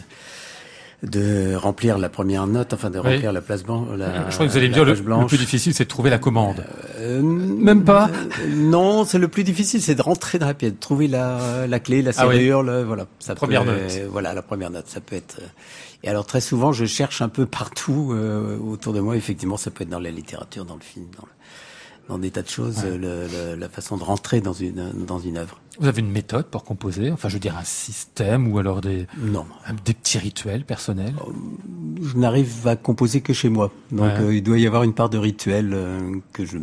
de remplir la première note, enfin de remplir la place blanche. Je crois que vous allez me dire le, le, plus difficile, c'est de trouver la commande. Euh, Même pas. Euh, non, c'est le plus difficile, c'est de rentrer dans la pièce, de trouver la, la clé, la ah serrure, le, voilà. Ça première note. voilà, la première note, ça peut être. Euh, et alors très souvent, je cherche un peu partout autour de moi. Effectivement, ça peut être dans la littérature, dans le film, dans le dans des tas de choses, le, la façon de rentrer dans une dans une œuvre. Vous avez une méthode pour composer Enfin, je veux dire un système ou alors des non des petits rituels personnels? Euh, je n'arrive à composer que chez moi, donc euh, il doit y avoir une part de rituel euh, que je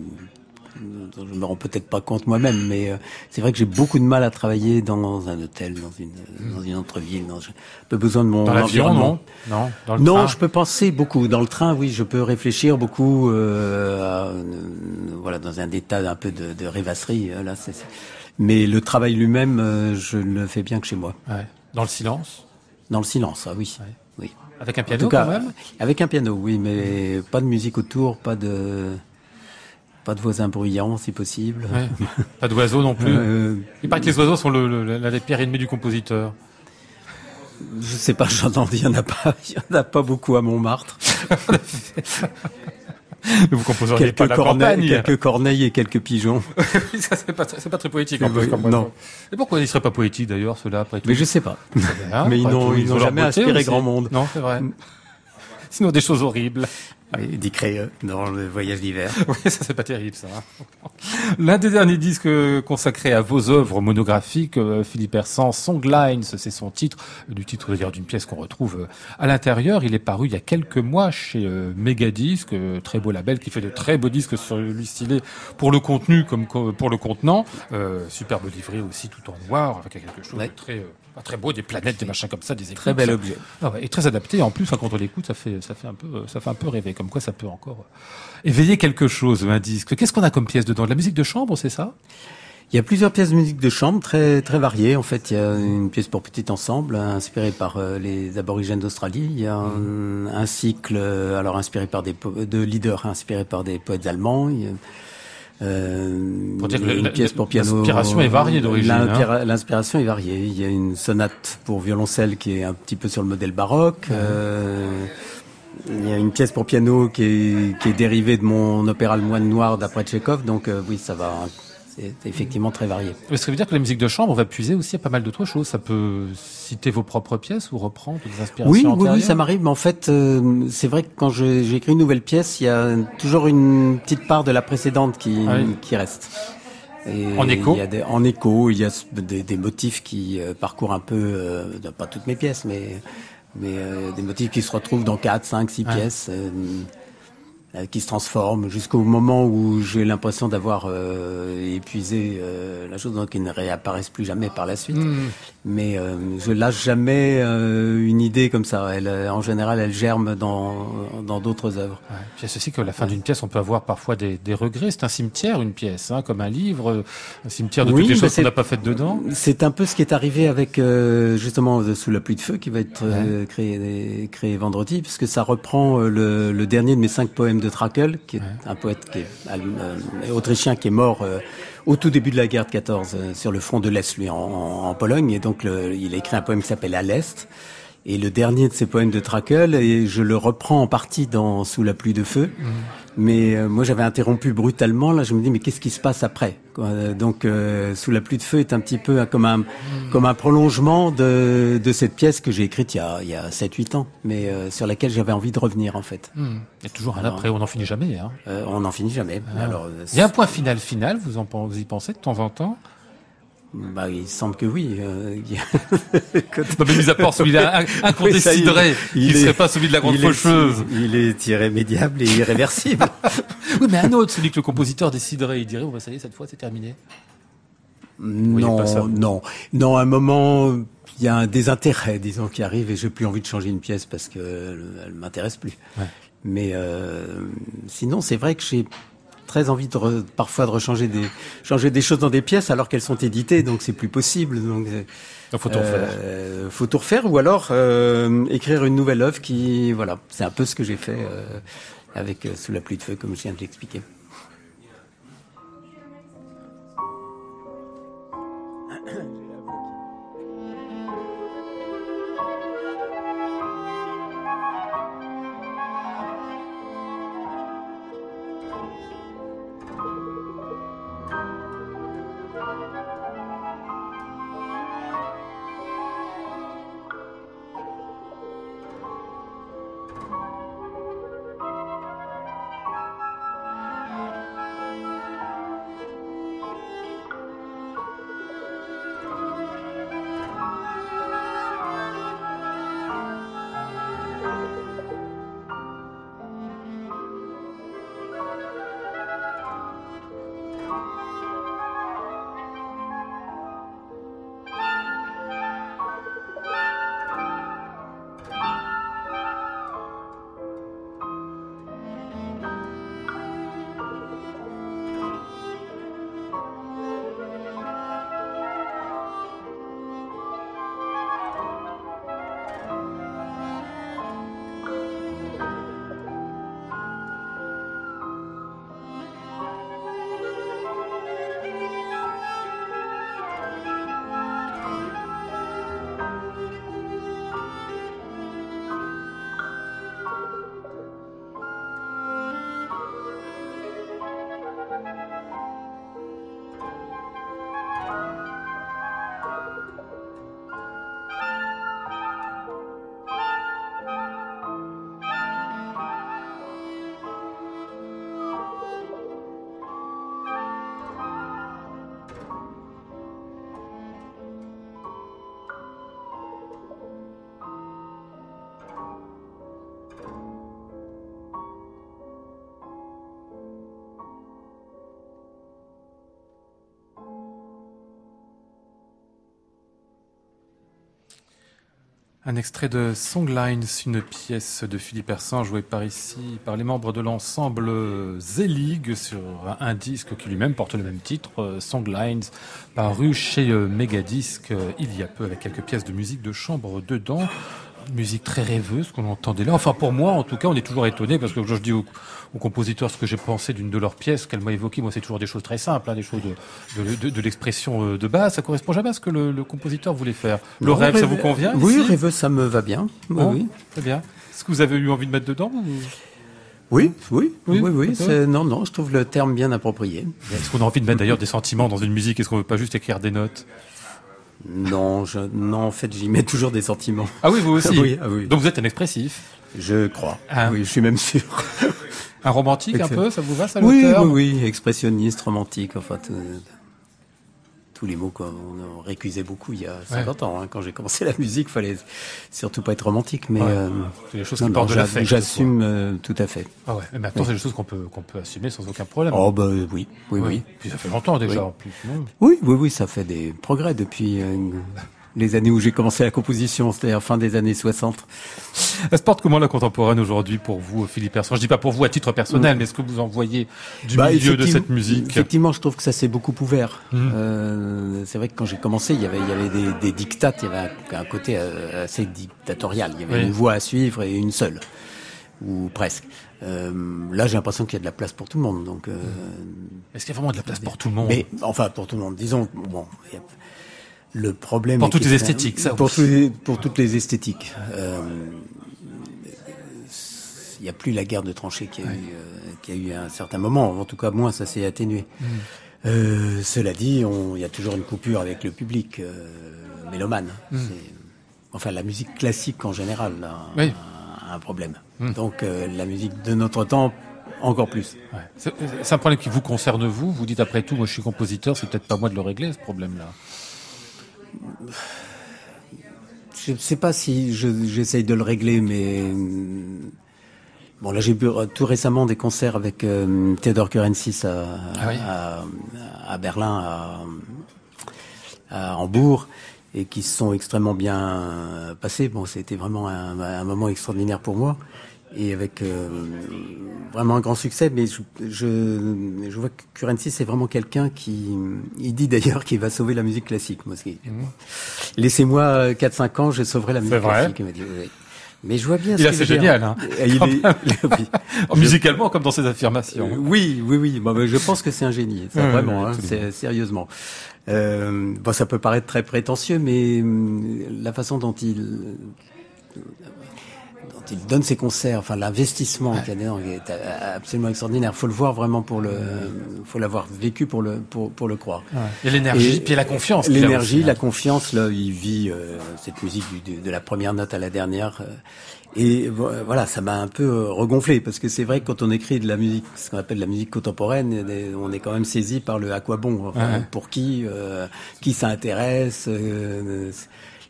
je me rends peut-être pas compte moi-même, mais euh, c'est vrai que j'ai beaucoup de mal à travailler dans un hôtel, dans une dans une autre ville. J'ai peu besoin de mon dans environnement. Non, non, dans le non je peux penser beaucoup. Dans le train, oui, je peux réfléchir beaucoup. Euh, à, euh, voilà, dans un état un peu de, de rêvasserie. Là, c'est. Mais le travail lui-même, je ne le fais bien que chez moi. Ouais. Dans le silence? Dans le silence, ah oui, oui. Avec un piano quand même? Avec un piano, oui, mais pas de musique autour, pas de pas de voisins bruyants si possible. Pas d'oiseaux non plus. Euh, il paraît que les oiseaux sont le, la pierre ennemie du compositeur. Je sais pas, j'en il y en a pas, il y en a pas beaucoup à Montmartre. vous composeriez quelques pas corneilles, quelques corneilles et quelques pigeons. ça c'est pas, très poétique en plus. non. Et pourquoi ils seraient pas poétiques d'ailleurs ceux-là après tout Mais je sais pas. Mais ils n'ont, ils n'ont jamais inspiré grand monde. Non, c'est vrai. Sinon des choses horribles. Oui, Dick dans le voyage d'hiver. oui, ça c'est pas terrible ça. L'un des derniers disques consacrés à vos œuvres monographiques, euh, Philippe Hersan, Songlines, c'est son titre, du titre d'ailleurs d'une pièce qu'on retrouve euh, à l'intérieur. Il est paru il y a quelques mois chez euh, Megadisc, très beau label qui fait de très beaux disques sur lui stylé pour le contenu comme pour le contenant. superbe livré aussi tout en noir, avec quelque chose de très très beau, des planètes, des machins comme ça, des Très bel objet. Ah et très adapté. En plus, quand on l'écoute, ça fait, ça fait un peu, ça fait un peu rêver. Comme quoi, ça peut encore euh, éveiller quelque chose, un disque. Qu'est-ce qu'on a comme pièce dedans? De la musique de chambre, c'est ça? Il y a plusieurs pièces de musique de chambre très très variées. En fait, il y a une pièce pour petit ensemble inspirée par euh, les aborigènes d'Australie. Il y a un, cycle euh, alors inspiré par des de leaders inspirés par des poètes allemands. Pour dire que une pièce pour piano. L'inspiration est variée d'origine. Hein. L'inspiration est variée. Il y a une sonate pour violoncelle qui est un petit peu sur le modèle baroque. Euh, il y a une pièce pour piano qui est, qui est dérivée de mon opéra Le Moine Noir d'après Tchekhov. Donc euh, oui, ça va c'est effectivement très varié. Ce qui veut dire que la musique de chambre, on va puiser aussi à pas mal d'autres choses. Ça peut citer vos propres pièces ou reprendre des inspirations Oui, oui, oui, ça m'arrive. Mais en fait, euh, c'est vrai que quand j'écris une nouvelle pièce, il y a toujours une petite part de la précédente qui, ah qui reste. en écho il y a des, En écho, il y a des, des motifs qui euh, parcourent un peu, euh, pas toutes mes pièces, mais, mais des motifs qui se retrouvent dans 4, 5, 6 pièces. Euh, qui se transforme jusqu'au moment où j'ai l'impression d'avoir euh, épuisé euh, la chose, donc ils ne réapparaissent plus jamais par la suite. Hmm. Mais euh, je lâche jamais une idée comme ça. Elle, en général, elle germe dans dans d'autres œuvres. Ouais. Puis il y a ceci que la fin d'une pièce, on peut avoir parfois des, des regrets. C'est un cimetière, une pièce, hein, comme un livre, un cimetière de toutes les choses qu'on n'a pas faites dedans. C'est un peu ce qui est arrivé avec justement Sous la pluie de feu, qui va être créé créé vendredi, puisque ça reprend le, le dernier de mes cinq poèmes de Trakel, qui est un poète qui est, euh, autrichien qui est mort euh, au tout début de la guerre de 14 euh, sur le front de l'Est, lui, en, Pologne. Et donc, il a écrit un poème qui s'appelle À l'Est. Et le dernier de ces poèmes de Trakel, et je le reprends en partie dans Sous la pluie de feu. Mhm. Mais euh, moi, j'avais interrompu brutalement. Là, je me dis, mais qu'est-ce qui se passe après Donc, euh, Sous la pluie de feu est un petit peu comme un, comme un prolongement de, de cette pièce que j'ai écrite il y a, il y a 7-8 ans, mais euh, sur laquelle j'avais envie de revenir, en fait. Hmm. Il y a toujours un Alors. après, on n'en finit jamais. Hein. Euh, on n'en finit jamais. Ah. Alors, euh, Il y a un point final final, vous, en, vous y pensez de temps en temps bah, il semble que oui. euh, Non, mais mis à part Oui, ça, il- ne est- serait pas celui de la grande il est- faucheuse. il est irrémédiable et irréversible. Oui, mais un autre, celui que le compositeur déciderait, il dirait, oh, bah, ça y est, cette fois, c'est terminé. non, non, non. À un moment, il y a un désintérêt, disons, qui arrive, et j'ai plus envie de changer une pièce parce que elle, elle m'intéresse plus. Ouais. Mais euh, sinon, c'est vrai que j'ai très envie de re- parfois de rechanger des changer des choses dans des pièces alors qu'elles sont éditées, donc c'est plus possible. Donc euh, Il faut tout refaire. euh, faut tout refaire ou alors euh, écrire une nouvelle œuvre qui, voilà, c'est un peu ce que j'ai fait euh, avec euh, Sous la pluie de feu, comme je viens de l'expliquer. Un extrait de Songlines, une pièce de Philippe Hersan jouée par ici par les membres de l'ensemble Z-League sur un disque qui lui-même porte le même titre, Songlines, paru chez euh, Megadisc euh, il y a peu avec quelques pièces de musique de chambre dedans. Une musique très rêveuse qu'on entendait là. Enfin pour moi en tout cas on est toujours étonné parce que je dis au, au compositeur ce que j'ai pensé d'une de leurs pièces qu'elle m'a évoqué. Moi c'est toujours des choses très simples, hein, des choses de, de, de- de l'expression euh, de base. Ça correspond jamais à ce que le, le compositeur voulait faire. Le Non, rêve ça vous convient Oui, rêveux, ça me va bien. Oui, Bon, oui. Très bien. Est-ce que vous avez eu envie de mettre dedans ou- Oui, oui, Oui, oui, oui. Non, non, je trouve le terme bien approprié. Est-ce qu'on a envie de mettre d'ailleurs des sentiments dans une musique? Est-ce qu'on veut pas juste écrire des notes? Non, je, non, en fait, j'y mets toujours des sentiments. Ah oui, vous aussi. Ah oui, ah oui. Donc vous êtes un expressif, Je crois. Ah. Oui, je suis même sûr. un romantique un peu, ça vous va ça oui, oui, oui, expressionniste, romantique, enfin, tout- tous les mots qu'on on récusait beaucoup il y a 50 ans. hein. Quand j'ai commencé la musique, fallait surtout pas être romantique, mais Ouais. euh, C'est des choses non, qui non, portent de j'a- l'affect. j'assume euh, tout à fait. Ah ouais. Mais maintenant c'est des choses qu'on peut qu'on peut assumer sans aucun problème. Oh bah oui, oui, oui. Puis ça fait longtemps déjà. Oui. en plus, non? Oui, oui, oui, ça fait des progrès depuis euh, les années où j'ai commencé la composition, c'est-à-dire fin des années 60. Elle se porte comment la contemporaine aujourd'hui pour vous, Philippe Persson Je dis pas pour vous à titre personnel, mais est-ce que vous en voyez du Bah, milieu de cette musique Effectivement, je trouve que ça s'est beaucoup ouvert. Mhm. Euh, c'est vrai que quand j'ai commencé, il y avait, il y avait des, des dictates, il y avait un, un côté euh, assez dictatorial. Il y avait Oui. une voie à suivre et une seule, ou presque. Euh, là, j'ai l'impression qu'il y a de la place pour tout le monde. Donc, euh, Est-ce qu'il y a vraiment de la place pour tout le monde? Mais enfin pour tout le monde. Disons, bon, il y a- Le problème pour toutes les esthétiques, ça pour, les- pour toutes les esthétiques. Euh, Il n'y a plus la guerre de tranchées qu'il y, a eu, euh, qu'il y a eu à un certain moment. En tout cas, moins ça s'est atténué. Mm. Euh, cela dit, il y a toujours une coupure avec le public euh, mélomane. Mm. Enfin, la musique classique en général a, Oui. a un problème. Mm. Donc, euh, la musique de notre temps, encore plus. Ouais. C'est un problème qui vous concerne vous. Vous dites après tout, moi je suis compositeur, c'est peut-être pas moi de le régler ce problème-là. Je ne sais pas si je- j'essaye de le régler, mais bon là j'ai vu euh, tout récemment des concerts avec euh, Theodor Kurensis à, Ah oui. à, à Berlin, à, à Hambourg, et qui se sont extrêmement bien passés. Bon, c'était vraiment un, un moment extraordinaire pour moi. Et avec euh, vraiment un grand succès, mais je, je, je vois que Kurensis c'est vraiment quelqu'un qui, il dit d'ailleurs qu'il va sauver la musique classique. Moi, c'est- Laissez-moi euh, 4-5 ans, je sauverai la musique C'est vrai classique. Mais je vois bien Il ce assez génial, hein. Et il est- oui. Je- Musicalement comme dans ses affirmations. Euh, oui, oui, oui. Bon, ben, je pense que c'est un génie, ça, vraiment, hein, sérieusement. Euh, bon, ça peut paraître très prétentieux, mais hum, la façon dont il dont il donne ses concerts, enfin l'investissement qu'il y a dedans est euh, absolument extraordinaire. Faut le voir vraiment pour le, faut l'avoir vécu pour le pour pour le croire. Et l'énergie, Et puis la confiance. L'énergie, hein. la confiance, là, il vit euh, cette musique du- de, de la première note à la dernière. euh, et vo- voilà, ça m'a un peu euh, regonflé parce que c'est vrai que quand on écrit de la musique, ce qu'on appelle de la musique contemporaine, on est quand même saisi par le à quoi bon, enfin, Ouais. pour qui, euh, qui ça intéresse.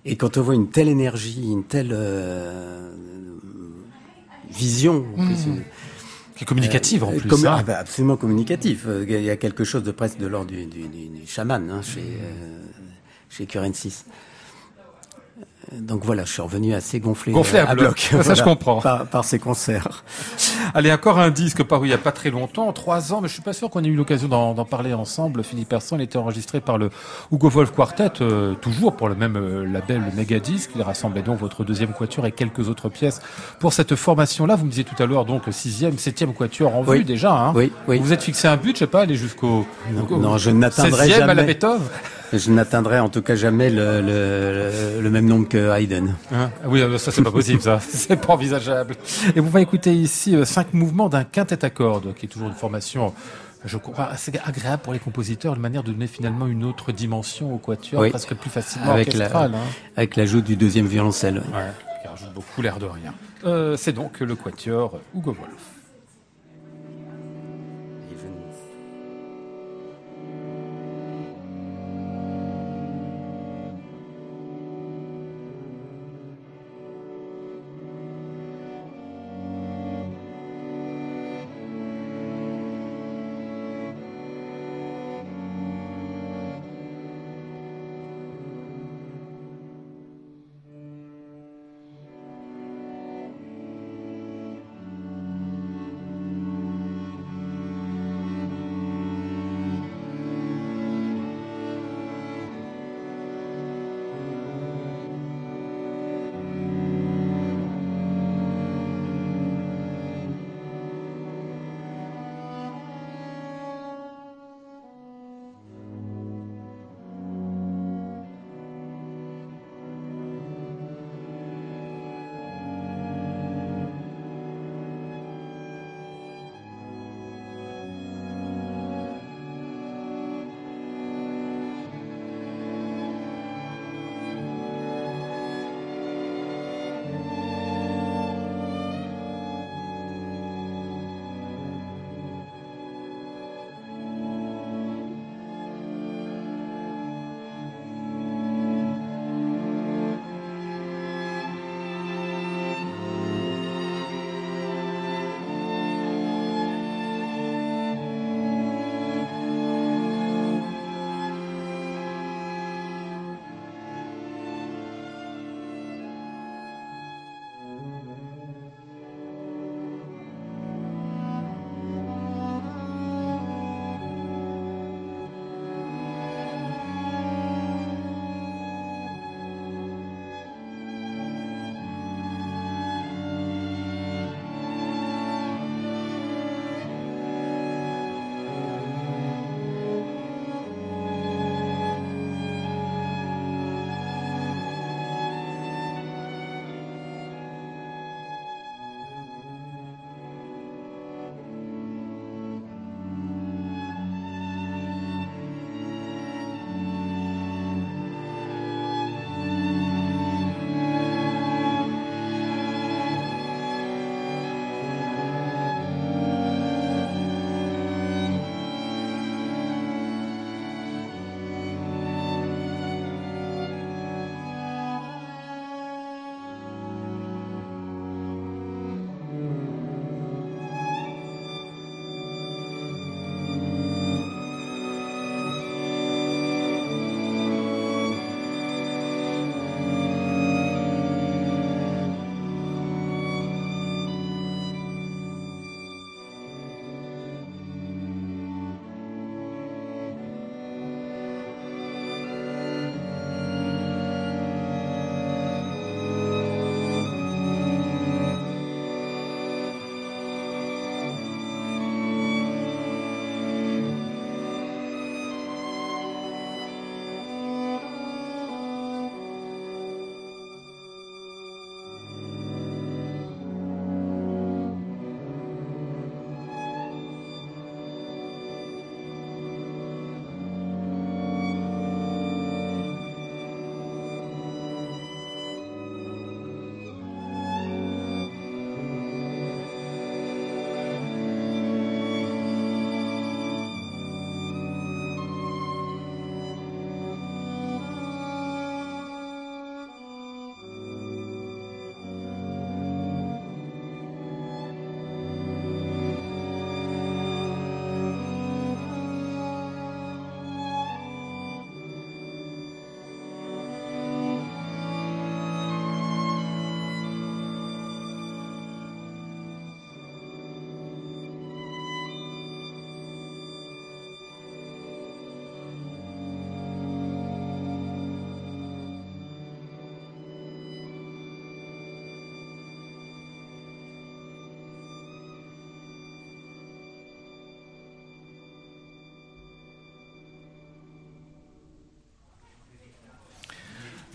Euh, et quand on voit une telle énergie, une telle euh, vision, en plus, une- Qui est communicative en euh, plus. hein. ah bah, absolument communicatif. Euh, Il y a quelque chose de presque de l'ordre du, du, du, du chaman hein, chez, euh, chez Curensis. Euh, Donc voilà, je suis revenu assez gonflé, Gonflé euh, à bloc. Ça, je comprends. Par, par ces concerts. Allez, encore un disque paru il n'y a pas très longtemps, trois ans, mais je suis pas sûr qu'on ait eu l'occasion d'en d'en parler ensemble. Philippe Persson, il était enregistré par le Hugo Wolf Quartet, euh, toujours pour le même euh, label, le Megadisc. Il rassemblait donc votre deuxième quatuor et quelques autres pièces pour cette formation-là. Vous me disiez tout à l'heure, donc, sixième, septième quatuor en Oui. vue déjà. Hein. Oui, oui. Vous vous êtes fixé un but, je sais pas, aller jusqu'au au- non, je n'atteindrai 16e à la jamais. Beethoven. Je n'atteindrai en tout cas jamais le, le, même nombre que Haydn. Hein Ah oui, ça c'est pas possible, ça. c'est pas envisageable. Et vous va écouter ici euh, cinq mouvements d'un quintet à cordes, qui est toujours une formation, je crois, assez agréable pour les compositeurs, une manière de donner finalement une autre dimension au quatuor, Oui. presque plus facilement Avec la- hein. Avec l'ajout du deuxième violoncelle. Ouais, qui rajoute beaucoup l'air de rien. Euh, c'est donc le quatuor Hugo Wolf.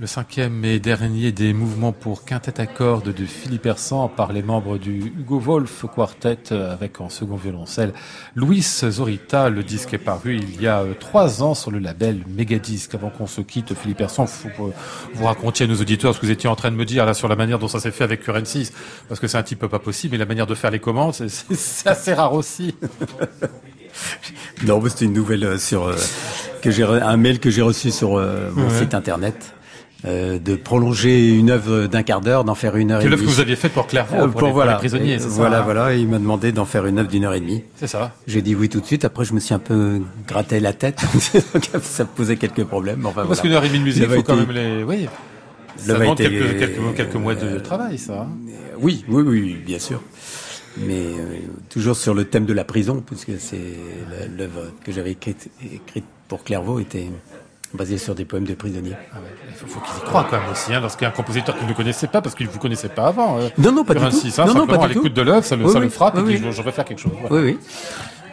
Le cinquième et dernier des mouvements pour quintette à cordes de Philippe Hersan par les membres du Hugo Wolf Quartet avec en second violoncelle Louis Zorita. Le disque est paru il y a euh, trois ans sur le label Megadisc. Avant qu'on se quitte, Philippe Hersan, faut que vous racontiez à nos auditeurs ce que vous étiez en train de me dire là sur la manière dont ça s'est fait avec Current 6 parce que c'est un type pas possible mais la manière de faire les commandes c'est assez rare aussi. non, c'est une nouvelle euh, sur euh, que j'ai un mail que j'ai reçu sur mon site internet euh, de prolonger une œuvre d'un quart d'heure, d'en faire une heure et demie. l'œuvre que vous aviez faite pour Clairvaux, euh, pour, les, voilà, prisonniers, c'est Voilà, ça, voilà, il m'a demandé d'en faire une œuvre d'une heure et demie. C'est ça. J'ai dit oui tout de suite. Après, je me suis un peu gratté la tête. ça posait quelques problèmes. Enfin, Parce qu'une heure et demie de musique, il faut quand même les... Oui. Ça demande été... quelques, quelques, quelques, mois de travail, ça. Hein. Oui, oui, oui, bien sûr. Mais euh, toujours sur le thème de la prison, puisque c'est l'œuvre que j'avais écrite, écrite pour Clairvaux était basé sur des poèmes de prisonniers. Ah ouais. Il faut, faut qu'ils y croient quand même aussi, hein, lorsqu'il y a un compositeur qu'ils ne connaissait pas, parce qu'il ne vous connaissait pas avant. Euh, non, non, pas du tout. 6, hein, non, non, pas à l'écoute de l'œuvre, ça, le, oui, ça oui. le frappe, oui, et dit, je, je vais faire quelque chose. Voilà. Oui, oui.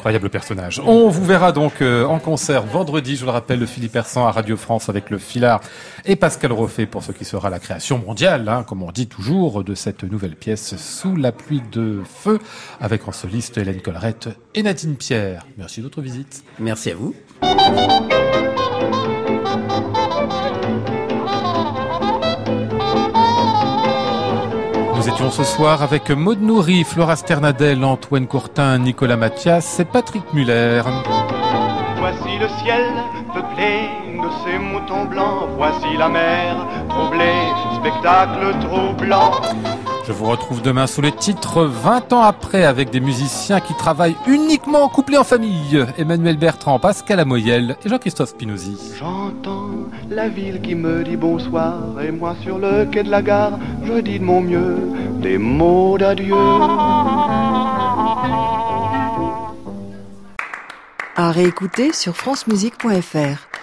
Incroyable personnage. On vous verra donc euh, en concert vendredi, je le rappelle, le Philippe Persan à Radio France avec le Filard et Pascal Roffet pour ce qui sera la création mondiale, hein, comme on dit toujours, de cette nouvelle pièce Sous la pluie de feu avec en soliste Hélène Collerette et Nadine Pierre. Merci de votre visite. Merci à vous. Étions ce soir avec Maud Nourri, Flora Sternadel, Antoine Courtin, Nicolas Mathias et Patrick Muller. Voici le ciel peuplé de ces moutons blancs, voici la mer troublée, spectacle troublant. Je vous retrouve demain sous les titres 20 ans après avec des musiciens qui travaillent uniquement couplés en famille. Emmanuel Bertrand, Pascal Amoyel et Jean-Christophe Spinozzi. J'entends la ville qui me dit bonsoir et moi sur le quai de la gare, je dis de mon mieux des mots d'adieu. À réécouter sur francemusique.fr.